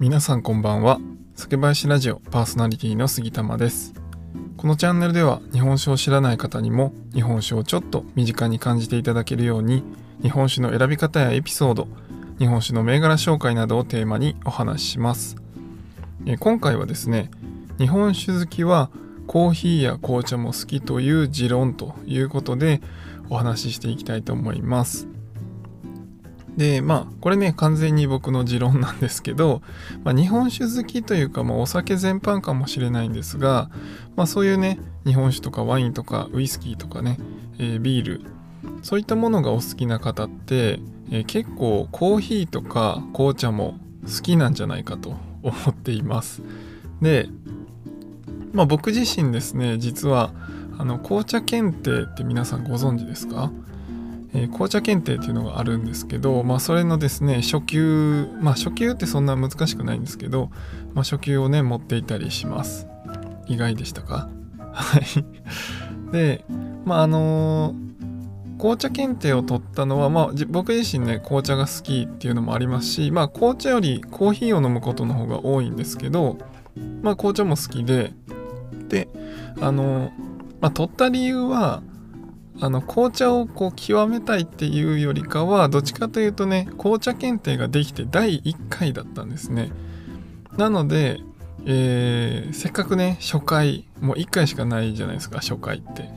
皆さんこんばんは。酒林ラジオパーソナリティの杉玉です。このチャンネルでは日本酒を知らない方にも日本酒をちょっと身近に感じていただけるように日本酒の選び方やエピソード日本酒の銘柄紹介などをテーマにお話しします。え今回はですね日本酒好きはコーヒーや紅茶も好きという持論ということでお話ししていきたいと思います。でまあこれね完全に僕の持論なんですけど、まあ、日本酒好きというか、まあ、お酒全般かもしれないんですが、まあ、そういうね日本酒とかワインとかウイスキーとかね、えー、ビールそういったものがお好きな方って、えー、結構コーヒーとか紅茶も好きなんじゃないかと 思っています。でまあ僕自身ですね実はあの紅茶検定って皆さんご存知ですか？えー、紅茶検定っていうのがあるんですけど、まあ、それのですね初級まあ初級ってそんな難しくないんですけど、まあ、初級をね持っていたりします。意外でしたか？はい。でまああのー、紅茶検定を取ったのは、まあ、僕自身ね紅茶が好きっていうのもありますし、まあ、紅茶よりコーヒーを飲むことの方が多いんですけど、まあ、紅茶も好きでであの、まあ、取った理由はあの紅茶をこう極めたいっていうよりかはどっちかというとね紅茶検定ができて第1回だったんですね。なので、えー、せっかくね初回もう1回しかないじゃないですか初回って。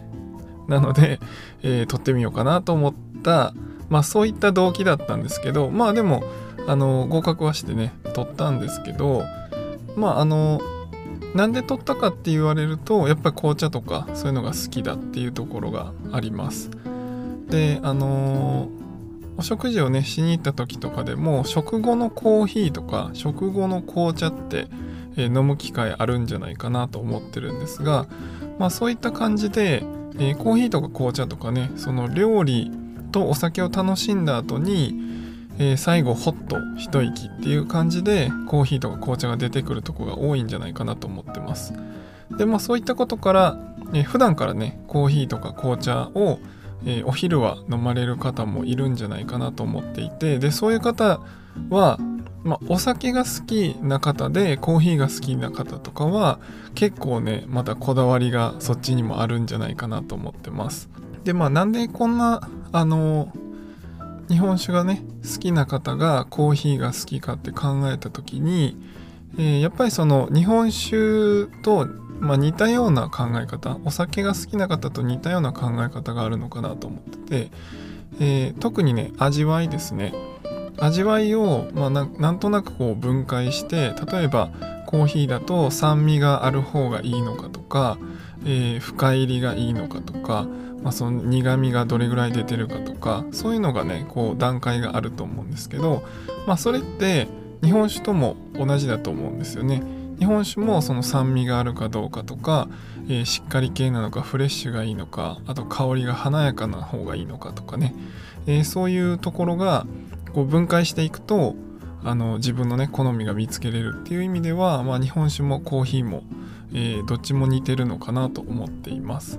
なので、えー、撮ってみようかなと思ったまあそういった動機だったんですけどまあでもあの合格はしてね撮ったんですけどまああのなんで取ったかって言われるとやっぱり紅茶とかそういうのが好きだっていうところがあります。であのー、お食事をねしに行った時とかでも食後のコーヒーとか食後の紅茶って、えー、飲む機会あるんじゃないかなと思ってるんですがまあそういった感じで、えー、コーヒーとか紅茶とかねその料理とお酒を楽しんだ後にえー、最後ホッと一息っていう感じでコーヒーとか紅茶が出てくるとこが多いんじゃないかなと思ってます。でまあそういったことから、えー、普段からねコーヒーとか紅茶を、えー、お昼は飲まれる方もいるんじゃないかなと思っていてでそういう方はまあ、お酒が好きな方でコーヒーが好きな方とかは結構ねまたこだわりがそっちにもあるんじゃないかなと思ってます。でまあなんでこんなあの日本酒がね好きな方がコーヒーが好きかって考えた時に、えー、やっぱりその日本酒と、まあ、似たような考え方お酒が好きな方と似たような考え方があるのかなと思ってて、えー、特にね味わいですね。味わいを、まあ、なんとなくこう分解して例えばコーヒーだと酸味がある方がいいのかとか、えー、深入りがいいのかとかまあ、その苦味がどれぐらい出てるかとかそういうのがねこう段階があると思うんですけど、まあ、それって日本酒とも同じだと思うんですよね。日本酒もその酸味があるかどうかとか、えー、しっかり系なのかフレッシュがいいのかあと香りが華やかな方がいいのかとかね、えー、そういうところがこう分解していくとあの自分のね好みが見つけれるっていう意味では、まあ、日本酒もコーヒーも、えー、どっちも似てるのかなと思っています。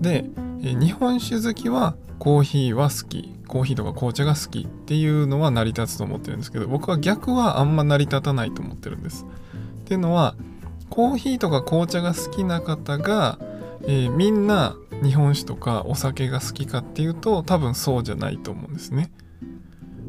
で、え日本酒好きはコーヒーは好きコーヒーとか紅茶が好きっていうのは成り立つと思ってるんですけど僕は逆はあんま成り立たないと思ってるんです。っていうのはコーヒーとか紅茶が好きな方が、えー、みんな日本酒とかお酒が好きかっていうと多分そうじゃないと思うんですね。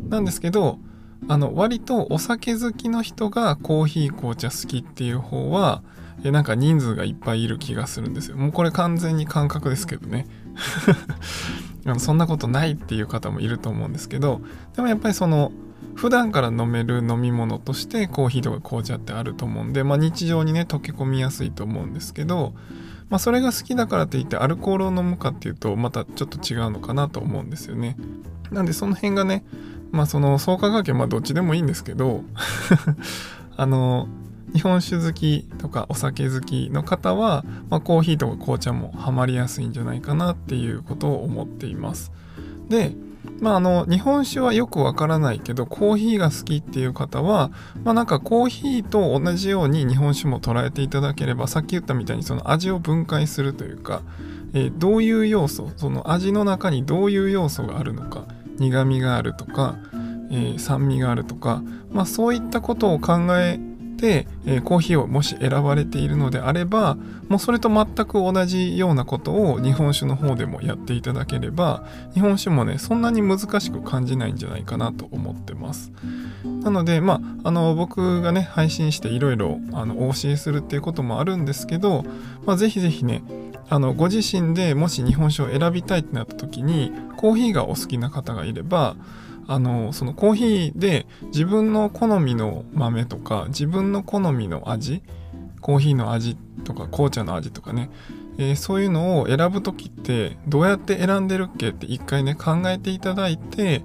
なんですけどあの割とお酒好きの人がコーヒー紅茶好きっていう方はえなんか人数がいっぱいいる気がするんですよ。もうこれ完全に感覚ですけどね。そんなことないっていう方もいると思うんですけどでもやっぱりその普段から飲める飲み物としてコーヒーとか紅茶ってあると思うんで、まあ、日常にね溶け込みやすいと思うんですけど、まあ、それが好きだからといってアルコールを飲むかっていうとまたちょっと違うのかなと思うんですよね。なんでその辺がねまあその創価学系まあどっちでもいいんですけど あの日本酒好きとかお酒好きの方は、まあ、コーヒーとか紅茶もハマりやすいんじゃないかなっていうことを思っています。で、まあ、あの日本酒はよくわからないけどコーヒーが好きっていう方は、まあ、なんかコーヒーと同じように日本酒も捉えていただければさっき言ったみたいにその味を分解するというか、えー、どういう要素その味の中にどういう要素があるのか苦みがあるとか、えー、酸味があるとか、まあ、そういったことを考え、えー、コーヒーをもし選ばれているのであればもうそれと全く同じようなことを日本酒の方でもやっていただければ日本酒もねそんなに難しく感じないんじゃないかなと思ってます。なのでまああの僕がね配信していろいろお教えするっていうこともあるんですけど、まあ、ぜひぜひねあのご自身でもし日本酒を選びたいってなった時にコーヒーがお好きな方がいればあのそのコーヒーで自分の好みの豆とか自分の好みの味コーヒーの味とか紅茶の味とかね、えー、そういうのを選ぶ時ってどうやって選んでるっけって一回ね考えていただいて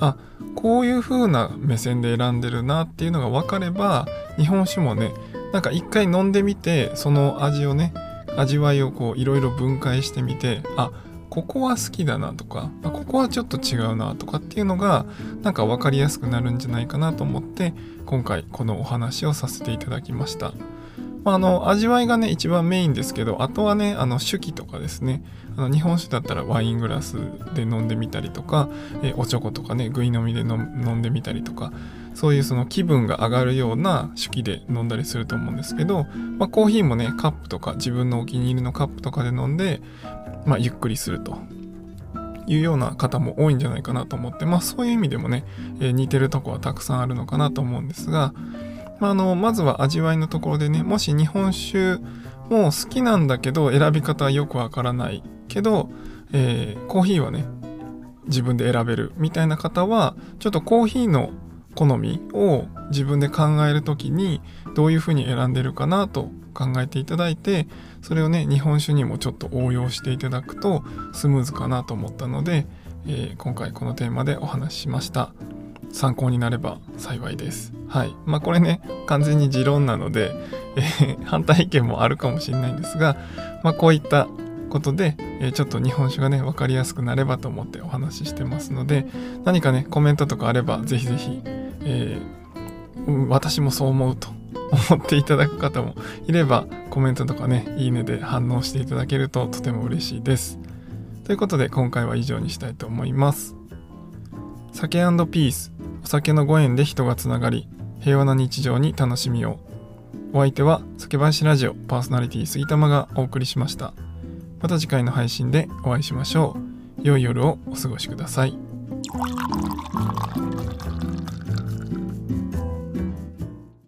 あこういう風な目線で選んでるなっていうのが分かれば日本酒もねなんか一回飲んでみてその味をね味わいをこういろいろ分解してみてあここは好きだなとかここはちょっと違うなとかっていうのがなんか分かりやすくなるんじゃないかなと思って今回このお話をさせていただきました。まあ、あの味わいがね一番メインですけどあとはねあの手記とかですねあの日本酒だったらワイングラスで飲んでみたりとか、えおちょことかねぐい飲みで飲んでみたりとかそういうその気分が上がるような手記で飲んだりすると思うんですけど、まあ、コーヒーもねカップとか自分のお気に入りのカップとかで飲んで、まあ、ゆっくりするというような方も多いんじゃないかなと思って、まあ、そういう意味でもね、えー、似てるとこはたくさんあるのかなと思うんですが、まあ、あのまずは味わいのところでねもし日本酒も好きなんだけど選び方はよくわからないけど、えー、コーヒーはね自分で選べるみたいな方はちょっとコーヒーの好みを自分で考える時にどういうふうに選んでるかなと考えていただいてそれをね日本酒にもちょっと応用していただくとスムーズかなと思ったので、えー、今回このテーマでお話ししました。参考になれば幸いです。はい。まあこれね完全に持論なので、えー、反対意見もあるかもしれないんですが、まあ、こういったことで、えー、ちょっと日本酒がね分かりやすくなればと思ってお話ししてますので何かねコメントとかあればぜひぜひ、えー、私もそう思うと 思っていただく方もいればコメントとかねいいねで反応していただけるととても嬉しいです。ということで今回は以上にしたいと思います。酒ピースお酒のご縁で人がつながり平和な日常に楽しみを。お相手は酒林ラジオパーソナリティ杉玉がお送りしました。また次回の配信でお会いしましょう。良い夜をお過ごしください。